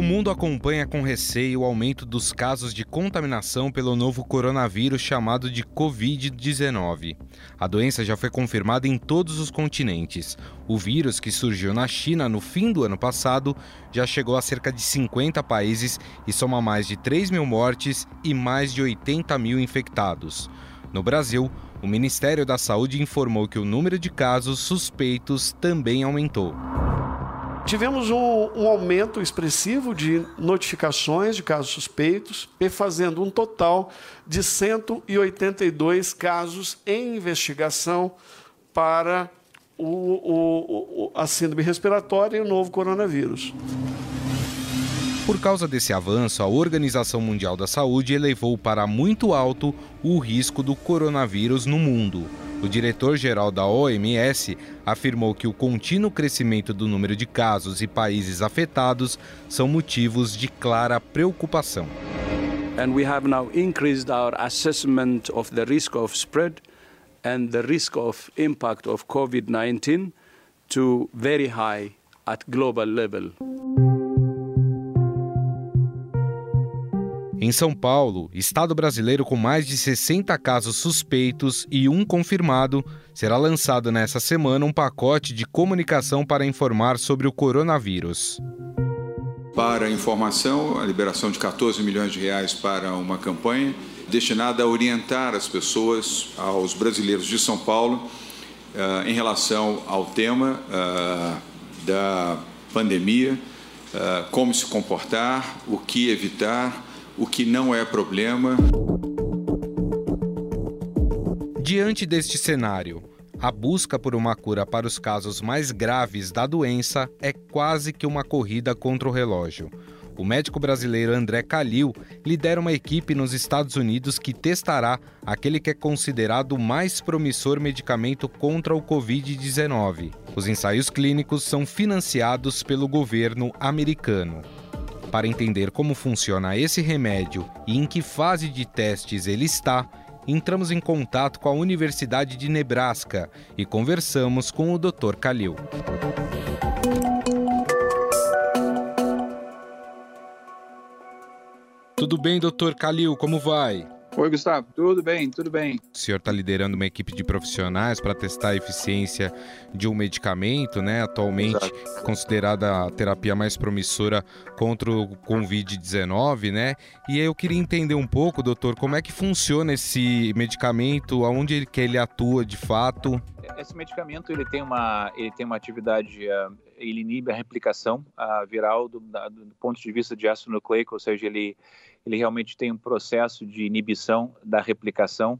O mundo acompanha com receio o aumento dos casos de contaminação pelo novo coronavírus chamado de Covid-19. A doença já foi confirmada em todos os continentes. O vírus, que surgiu na China no fim do ano passado, já chegou a cerca de 50 países e soma mais de 3 mil mortes e mais de 80 mil infectados. No Brasil, o Ministério da Saúde informou que o número de casos suspeitos também aumentou. Tivemos um, um, aumento expressivo de notificações de casos suspeitos, fazendo um total de 182 casos em investigação para o, o, o, a síndrome respiratória e o novo coronavírus. Por causa desse avanço, a Organização Mundial da Saúde elevou para muito alto o risco do coronavírus no mundo. O diretor-geral da OMS afirmou que o contínuo crescimento do número de casos e países afetados são motivos de clara preocupação. And we have now increased our assessment of the risk of spread and the risk of impact of COVID-19 to very high at global level. Em São Paulo, estado brasileiro com mais de 60 casos suspeitos e um confirmado, será lançado nesta semana um pacote de comunicação para informar sobre o coronavírus. Para informação, a liberação de 14 milhões de reais para uma campanha destinada a orientar as pessoas, aos brasileiros de São Paulo, uh, em relação ao tema uh, da pandemia, uh, como se comportar, o que evitar o que não é problema. Diante deste cenário, a busca por uma cura para os casos mais graves da doença é quase que uma corrida contra o relógio. O médico brasileiro André Calil lidera uma equipe nos Estados Unidos que testará aquele que é considerado o mais promissor medicamento contra o Covid-19. Os ensaios clínicos são financiados pelo governo americano. Para entender como funciona esse remédio e em que fase de testes ele está, entramos em contato com a Universidade de Nebraska e conversamos com o Dr. Kalil. Tudo bem, Dr. Kalil? Como vai? Oi, Gustavo. Tudo bem, tudo bem. O senhor está liderando uma equipe de profissionais para testar a eficiência de um medicamento, né? Atualmente Exato. considerada a terapia mais promissora contra o Covid-19, né? E aí eu queria entender um pouco, doutor, como é que funciona esse medicamento, aonde ele, que ele atua de fato. Esse medicamento ele tem uma, ele tem uma atividade, uh, ele inibe a replicação uh, viral do, da, do ponto de vista de ácido nucleico, ou seja, ele ele realmente tem um processo de inibição da replicação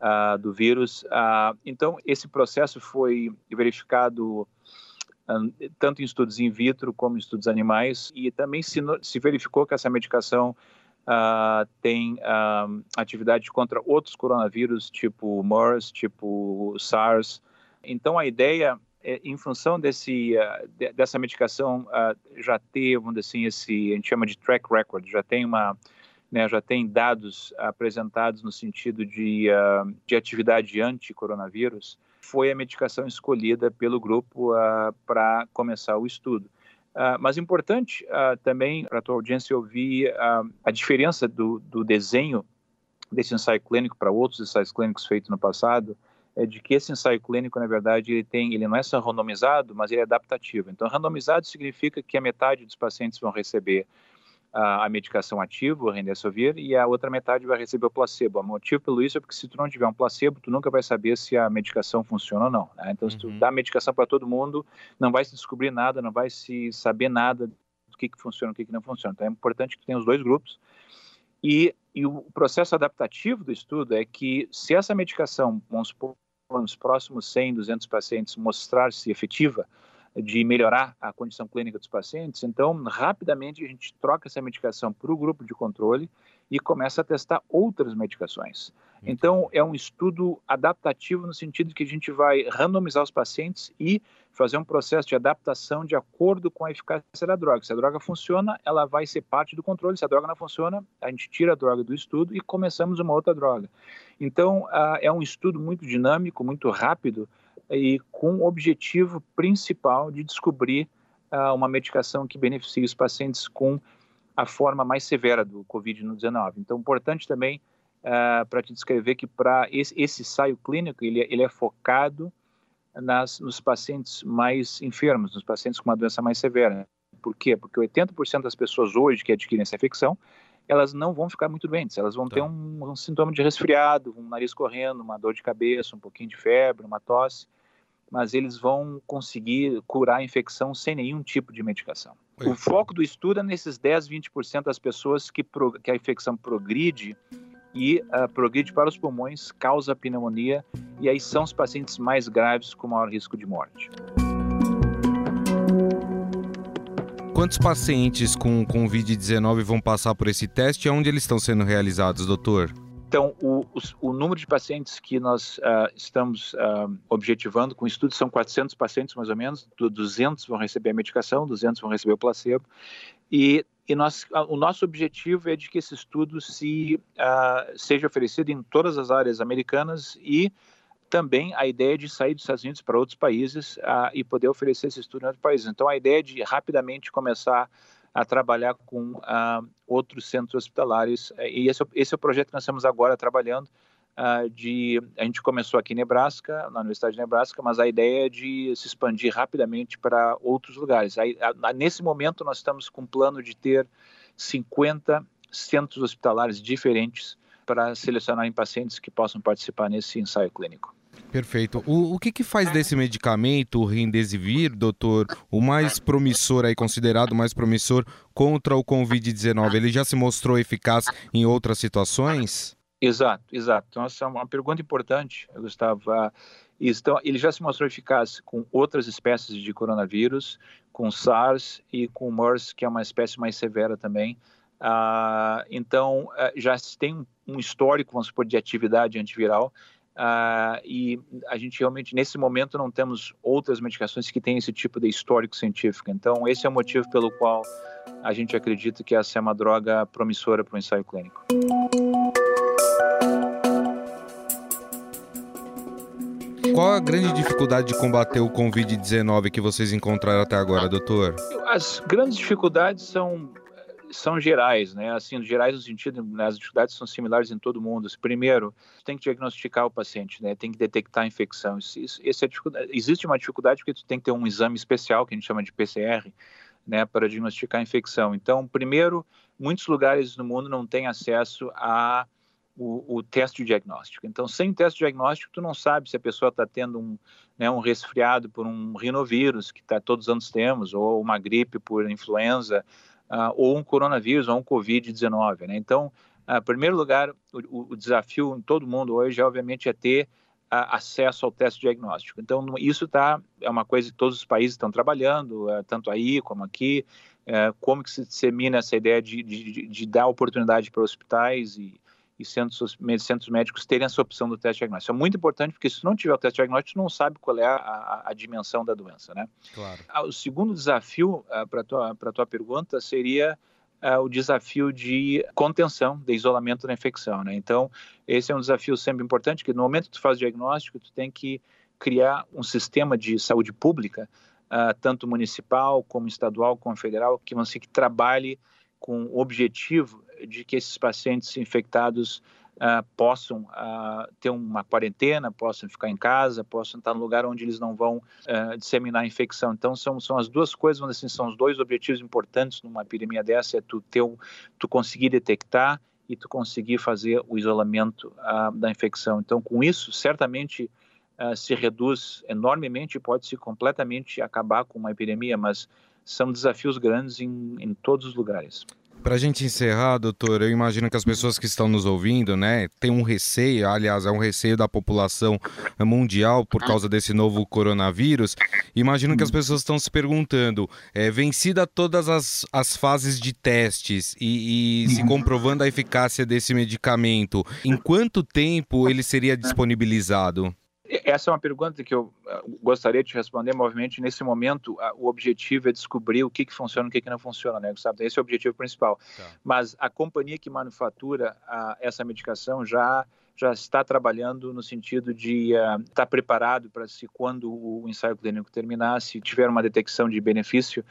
uh, do vírus. Uh, então, esse processo foi verificado uh, tanto em estudos in vitro como em estudos animais e também se, se verificou que essa medicação tem atividade contra outros coronavírus, tipo MERS, tipo SARS. Então, a ideia em função desse, de, dessa medicação uh, já ter, vamos dizer assim, esse, a gente chama de track record, já tem uma, né, já tem dados apresentados no sentido de, uh, de atividade anti-coronavírus, foi a medicação escolhida pelo grupo para começar o estudo. mas importante também para a tua audiência ouvir a diferença do, do desenho desse ensaio clínico para outros ensaios clínicos feitos no passado, é de que esse ensaio clínico, na verdade, ele tem, ele não é só randomizado, mas ele é adaptativo. Então, randomizado significa que a metade dos pacientes vão receber a, a medicação ativa, o Remdesivir, e a outra metade vai receber o placebo. O motivo pelo isso é porque se tu não tiver um placebo, tu nunca vai saber se a medicação funciona ou não. Né? Então, uhum. se tu uhum. dá medicação para todo mundo, não vai se descobrir nada, não vai se saber nada do que, que funciona o que, que não funciona. Então, é importante que tenha os dois grupos. E, e o processo adaptativo do estudo é que se essa medicação, vamos supor, nos próximos 100, 200 pacientes mostrar-se efetiva de melhorar a condição clínica dos pacientes, então rapidamente a gente troca essa medicação para o grupo de controle e começa a testar outras medicações. Então, é um estudo adaptativo no sentido que a gente vai randomizar os pacientes e fazer um processo de adaptação de acordo com a eficácia da droga. Se a droga funciona, ela vai ser parte do controle. Se a droga não funciona, a gente tira a droga do estudo e começamos uma outra droga. Então, é um estudo muito dinâmico, muito rápido e com o objetivo principal de descobrir uma medicação que beneficie os pacientes com a forma mais severa do COVID-19. Então, importante também uh, para te descrever que para esse, esse ensaio clínico ele, ele é focado nas, nos pacientes mais enfermos, nos pacientes com uma doença mais severa. Por quê? Porque 80% das pessoas hoje que adquirem essa infecção, elas não vão ficar muito doentes, elas vão tá. ter um, um, sintoma de resfriado, um nariz correndo, uma dor de cabeça, um pouquinho de febre, uma tosse, mas eles vão conseguir curar a infecção sem nenhum tipo de medicação. O foco do estudo é nesses 10, 20% das pessoas que, pro, que a infecção progride e uh, progride para os pulmões, causa pneumonia, e aí são os pacientes mais graves com maior risco de morte. Quantos pacientes com Covid-19 vão passar por esse teste e onde eles estão sendo realizados, doutor? Então, o, o, o, número de pacientes que nós uh, estamos uh, objetivando com o estudo são 400 pacientes, mais ou menos. 200 vão receber a medicação, 200 vão receber o placebo. E, e nós, o nosso objetivo é de que esse estudo se, uh, seja oferecido em todas as áreas americanas e também a ideia de sair dos Estados Unidos para outros países e poder oferecer esse estudo em outros países. Então, a ideia de rapidamente começar a trabalhar com uh, outros centros hospitalares. E esse, é esse, é o projeto que nós estamos agora trabalhando. Uh, de, a gente começou aqui em Nebraska, na Universidade de Nebraska, mas a ideia é de se expandir rapidamente para outros lugares. Aí, a, nesse momento, nós estamos com um plano de ter 50 centros hospitalares diferentes para selecionar pacientes que possam participar nesse ensaio clínico. Perfeito. O, o que, que faz desse medicamento, o Remdesivir, doutor, o mais promissor aí, considerado mais promissor contra o Covid-19? Ele já se mostrou eficaz em outras situações? Exato, exato. Então, essa é uma pergunta importante, Gustavo. Ah, então, ele já se mostrou eficaz com outras espécies de coronavírus, com SARS e com MERS, que é uma espécie mais severa também. Uh, então, uh, já tem um histórico, vamos supor, de atividade antiviral. Uh, e a gente realmente, nesse momento, não temos outras medicações que têm esse tipo de histórico científico. Então, esse é o motivo pelo qual a gente acredita que essa é uma droga promissora para o ensaio clínico. Qual a grande dificuldade de combater o Covid-19 que vocês encontraram até agora, doutor? As grandes dificuldades são são gerais, né? Assim, gerais no sentido, né, as dificuldades são similares em todo mundo. Primeiro, tem que diagnosticar o paciente, né? Tem que detectar a infecção. Isso, isso, é Existe uma dificuldade porque tu tem que ter um exame especial que a gente chama de PCR, né, para diagnosticar a infecção. Então, primeiro, muitos lugares no mundo não têm acesso a o, o, teste diagnóstico. Então, sem teste diagnóstico, tu não sabe se a pessoa está tendo um, né, um resfriado por um rinovírus, que tá, todos os anos temos, ou uma gripe por influenza, uh, ou um coronavírus, ou um Covid-19. Né? Então, uh, em primeiro lugar, o, o, desafio em todo mundo hoje, obviamente, é ter uh, acesso ao teste diagnóstico. Então, isso tá, é uma coisa que todos os países estão trabalhando, uh, tanto aí como aqui, uh, como que se dissemina essa ideia de, de, de dar oportunidade para hospitais e, e centros, centros médicos terem essa opção do teste diagnóstico. Isso é muito importante, porque se não tiver o teste diagnóstico, não sabe qual é a, a, a dimensão da doença, né? Claro. Ah, o segundo desafio, uh, para a tua, tua pergunta, seria uh, o desafio de contenção, de isolamento da infecção, né? Então, esse é um desafio sempre importante, que no momento que tu faz o diagnóstico, tu tem que criar um sistema de saúde pública, uh, tanto municipal, como estadual, como federal, que, você, que trabalhe com o objetivo de que esses pacientes infectados uh, possam uh, ter uma quarentena, possam ficar em casa, possam estar no lugar onde eles não vão uh, disseminar a infecção. Então, são, são as duas coisas, vamos assim, são os dois objetivos importantes numa epidemia dessa, é tu, ter tu conseguir detectar e tu conseguir fazer o isolamento da infecção. Então, com isso, certamente se reduz enormemente pode-se completamente acabar com uma epidemia, mas são desafios grandes em, em todos os lugares. Para a gente encerrar, doutor, eu imagino que as pessoas que estão nos ouvindo, né, têm um receio, aliás, é um receio da população mundial por causa desse novo coronavírus. Imagino que as pessoas estão se perguntando, é, vencida todas as, as fases de testes e, e se comprovando a eficácia desse medicamento, em quanto tempo ele seria disponibilizado? Essa é uma pergunta que eu ah, gostaria de responder, obviamente, nesse momento, o objetivo é descobrir o que, que funciona e o que, que não funciona, né, Gustavo? Esse é o objetivo principal. Tá. Mas a companhia que manufatura a, essa medicação já já está trabalhando no sentido de uh, estar preparado para se quando o ensaio clínico terminar, se tiver uma detecção de benefício,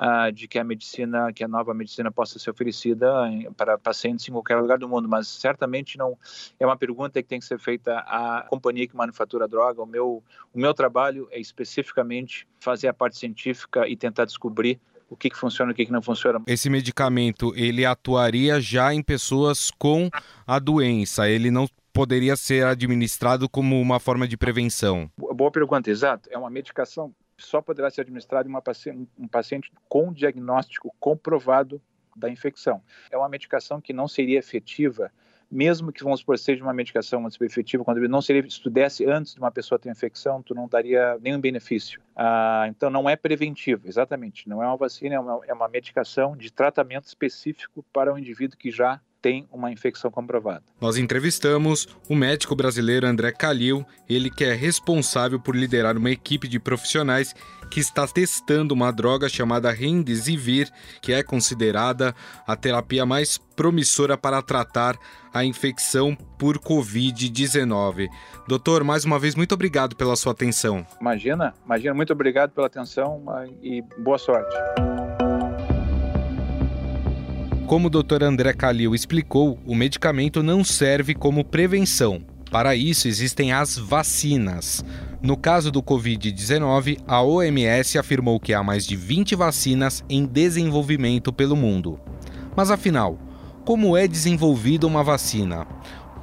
uh, de que a medicina, que a nova medicina possa ser oferecida para pacientes em qualquer lugar do mundo, mas certamente não é uma pergunta que tem que ser feita à companhia que manufatura a droga. O meu, o meu trabalho é especificamente fazer a parte científica e tentar descobrir o que, que funciona e o que, que não funciona. Esse medicamento, ele atuaria já em pessoas com a doença, ele não poderia ser administrado como uma forma de prevenção? Boa pergunta, exato. É uma medicação só poderá ser administrado em paciente, um paciente com diagnóstico comprovado da infecção. É uma medicação que não seria efetiva, mesmo que, vamos supor, seja uma medicação efetiva, quando não seria, se tu desse antes de uma pessoa ter infecção, tu não daria nenhum benefício. Ah, então, não é preventivo, exatamente. Não é uma vacina, é uma, é uma medicação de tratamento específico para o um indivíduo que já tem uma infecção comprovada. Nós entrevistamos o médico brasileiro André Calil, ele que é responsável por liderar uma equipe de profissionais que está testando uma droga chamada Remdesivir, que é considerada a terapia mais promissora para tratar a infecção por Covid-19. Doutor, mais uma vez, muito obrigado pela sua atenção. Imagina, imagina, muito obrigado pela atenção e boa sorte. Como o Dr. André Calil explicou, o medicamento não serve como prevenção. Para isso existem as vacinas. No caso do Covid-19, a OMS afirmou que há mais de 20 vacinas em desenvolvimento pelo mundo. Mas afinal, como é desenvolvida uma vacina?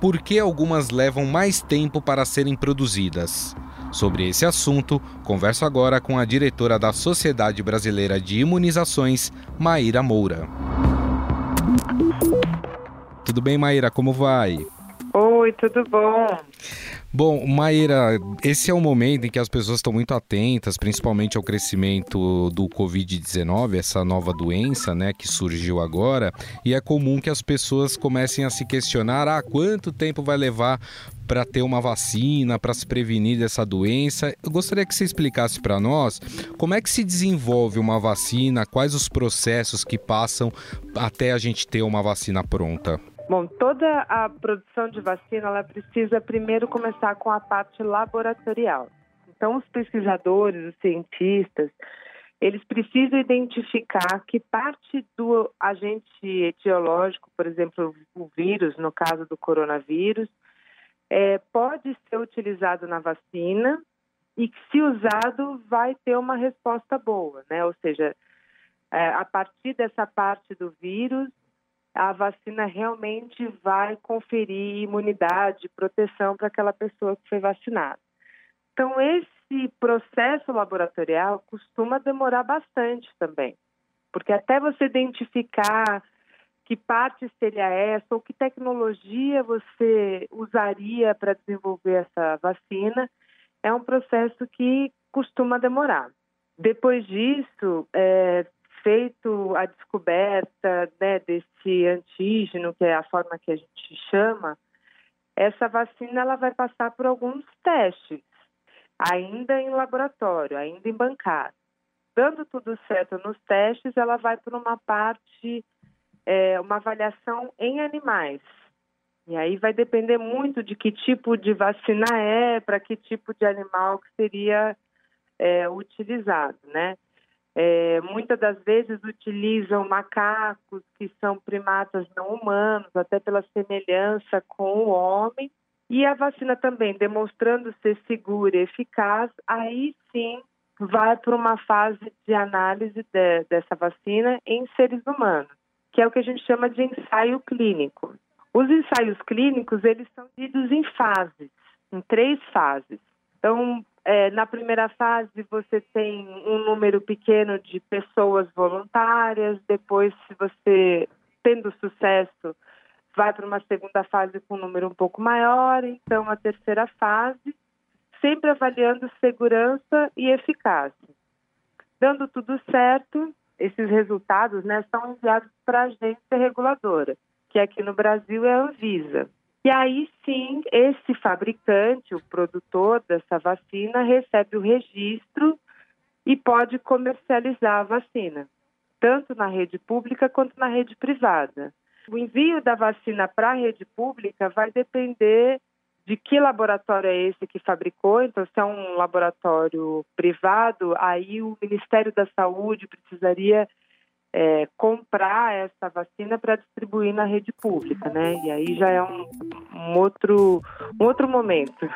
Por que algumas levam mais tempo para serem produzidas? Sobre esse assunto, converso agora com a diretora da Sociedade Brasileira de Imunizações, Maíra Moura. Tudo bem, Maíra? Como vai? Oi, tudo bom? Bom, Maíra, esse é o momento em que as pessoas estão muito atentas, principalmente ao crescimento do Covid-19, essa nova doença, né, que surgiu agora, e é comum que as pessoas comecem a se questionar: ah, quanto tempo vai levar para ter uma vacina, para se prevenir dessa doença. Eu gostaria que você explicasse para nós como é que se desenvolve uma vacina, quais os processos que passam até a gente ter uma vacina pronta. Bom, toda a produção de vacina ela precisa primeiro começar com a parte laboratorial. Então, os pesquisadores, os cientistas, eles precisam identificar que parte do agente etiológico, por exemplo, o vírus, no caso do coronavírus, é, pode ser utilizado na vacina e que, se usado, vai ter uma resposta boa, né? Ou seja, é, a partir dessa parte do vírus, a vacina realmente vai conferir imunidade, proteção para aquela pessoa que foi vacinada. Então, esse processo laboratorial costuma demorar bastante também, porque até você identificar que parte seria essa ou que tecnologia você usaria para desenvolver essa vacina, é um processo que costuma demorar. Depois disso, é, feito a descoberta né, desse antígeno, que é a forma que a gente chama, essa vacina ela vai passar por alguns testes, ainda em laboratório, ainda em bancada. Dando tudo certo nos testes, ela vai para uma parte, é, uma avaliação em animais. E aí vai depender muito de que tipo de vacina é, para que tipo de animal que seria é, utilizado, né? É, muitas das vezes utilizam macacos que são primatas não humanos, até pela semelhança com o homem. E a vacina também, demonstrando ser segura e eficaz, aí sim vai para uma fase de análise de, dessa vacina em seres humanos, que é o que a gente chama de ensaio clínico. Os ensaios clínicos, eles são divididos em fases, em três fases. Então, é, na primeira fase, você tem um número pequeno de pessoas voluntárias. Depois, se você, tendo sucesso, vai para uma segunda fase com um número um pouco maior. Então, a terceira fase, sempre avaliando segurança e eficácia. Dando tudo certo, esses resultados né, são enviados para a agência reguladora, que aqui no Brasil é a Anvisa. E aí sim, esse fabricante, o produtor dessa vacina, recebe o registro e pode comercializar a vacina, tanto na rede pública quanto na rede privada. O envio da vacina para a rede pública vai depender de que laboratório é esse que fabricou. Então, se é um laboratório privado, aí o Ministério da Saúde precisaria é, comprar essa vacina para distribuir na rede pública, né? E aí já é um, um outro, um outro momento.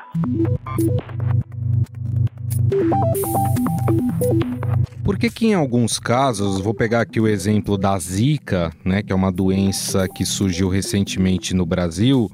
Por que que em alguns casos, vou pegar aqui o exemplo da Zika, né, que é uma doença que surgiu recentemente no Brasil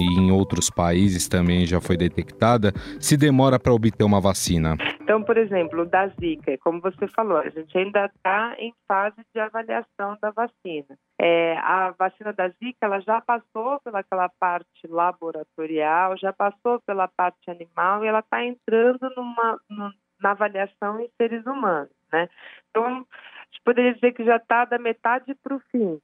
e em outros países também já foi detectada, se demora para obter uma vacina? Então, por exemplo, da Zika, como você falou, a gente ainda está em fase de avaliação da vacina. É, a vacina da Zika, ela já passou pelaquela parte laboratorial, já passou pela parte animal e ela está entrando numa, na avaliação em seres humanos, né? Então, a gente poderia dizer que já está da metade para o fim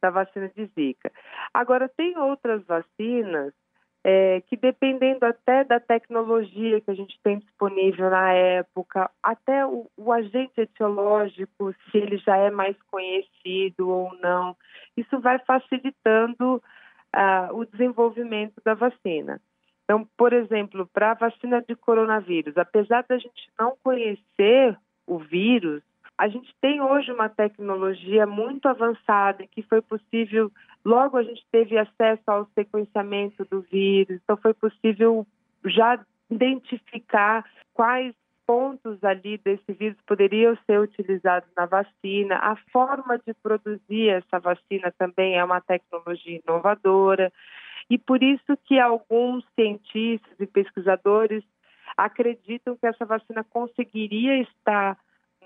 da vacina de Zika. Agora, tem outras vacinas é, que dependendo até da tecnologia que a gente tem disponível na época, até o, o, agente etiológico, se ele já é mais conhecido ou não, isso vai facilitando uh, o desenvolvimento da vacina. Então, por exemplo, para a vacina de coronavírus, apesar da gente não conhecer o vírus, a gente tem hoje uma tecnologia muito avançada que foi possível, logo a gente teve acesso ao sequenciamento do vírus, então foi possível já identificar quais pontos ali desse vírus poderiam ser utilizados na vacina. A forma de produzir essa vacina também é uma tecnologia inovadora e por isso que alguns cientistas e pesquisadores acreditam que essa vacina conseguiria estar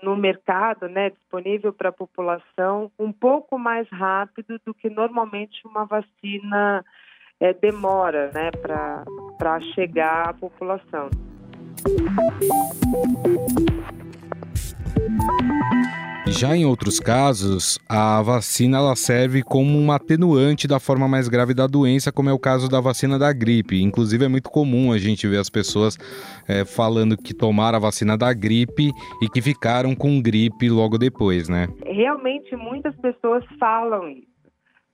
no mercado, né, disponível para a população, um pouco mais rápido do que normalmente uma vacina é, demora, né, para chegar à população. Já em outros casos, a vacina ela serve como um atenuante da forma mais grave da doença, como é o caso da vacina da gripe. Inclusive, é muito comum a gente ver as pessoas é, falando que tomaram a vacina da gripe e que ficaram com gripe logo depois, né? Realmente, muitas pessoas falam isso.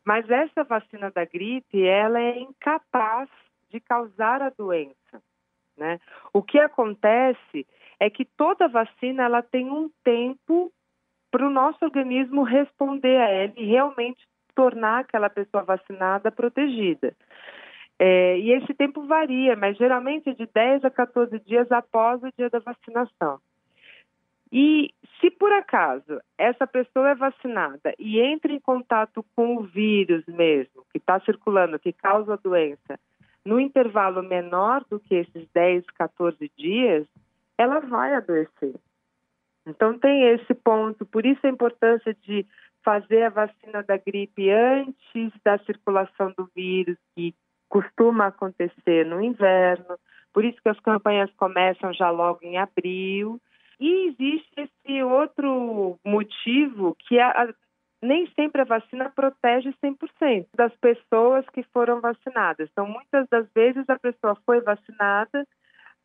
Mas essa vacina da gripe, ela é incapaz de causar a doença, né? O que acontece é que toda vacina ela tem um tempo para o nosso organismo responder a ela e realmente tornar aquela pessoa vacinada protegida. É, e esse tempo varia, mas geralmente é de 10 a 14 dias após o dia da vacinação. E se por acaso essa pessoa é vacinada e entra em contato com o vírus mesmo, que está circulando, que causa a doença, no intervalo menor do que esses 10, 14 dias, ela vai adoecer. Então, tem esse ponto, por isso a importância de fazer a vacina da gripe antes da circulação do vírus, que costuma acontecer no inverno, por isso que as campanhas começam já logo em abril. E existe esse outro motivo que a, a, nem sempre a vacina protege 100% das pessoas que foram vacinadas. Então, muitas das vezes a pessoa foi vacinada,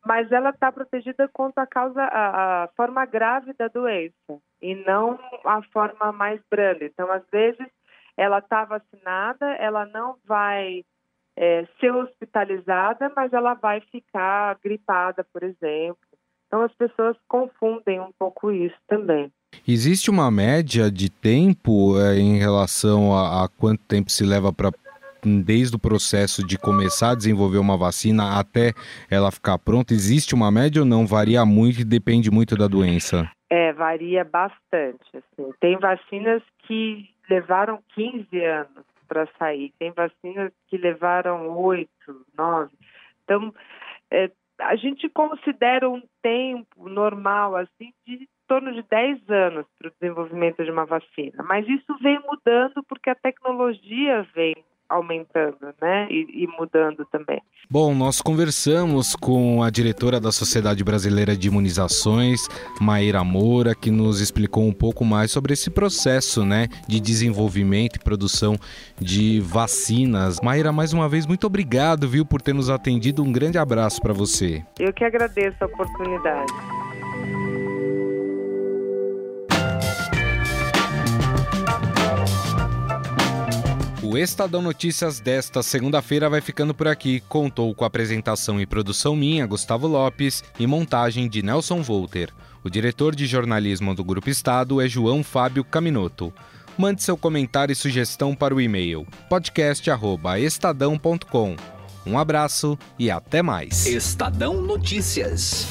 mas ela está protegida contra a causa, a, a, forma grave da doença e não a forma mais branda. Então, às vezes, ela está vacinada, ela não vai é, ser hospitalizada, mas ela vai ficar gripada, por exemplo. Então, as pessoas confundem um pouco isso também. Existe uma média de tempo é, em relação a, a quanto tempo se leva para desde o processo de começar a desenvolver uma vacina até ela ficar pronta? Existe uma média ou não? Varia muito e depende muito da doença? É, varia bastante. Assim. Tem vacinas que levaram 15 anos para sair, tem vacinas que levaram 8, 9. Então, é, a gente considera um tempo normal assim de torno de 10 anos para o desenvolvimento de uma vacina, mas isso vem mudando porque a tecnologia vem aumentando, né? E, e, mudando também. Bom, nós conversamos com a diretora da Sociedade Brasileira de Imunizações, Maíra Moura, que nos explicou um pouco mais sobre esse processo, né, de desenvolvimento e produção de vacinas. Maíra, mais uma vez, muito obrigado, viu, por ter nos atendido. Um grande abraço para você. Eu que agradeço a oportunidade. O Estadão Notícias desta segunda-feira vai ficando por aqui. Contou com apresentação e produção minha, Gustavo Lopes, e montagem de Nelson Volter. O diretor de jornalismo do Grupo Estado é João Fábio Caminoto. Mande seu comentário e sugestão para o e-mail podcast@estadão.com. Um abraço e até mais. Estadão Notícias.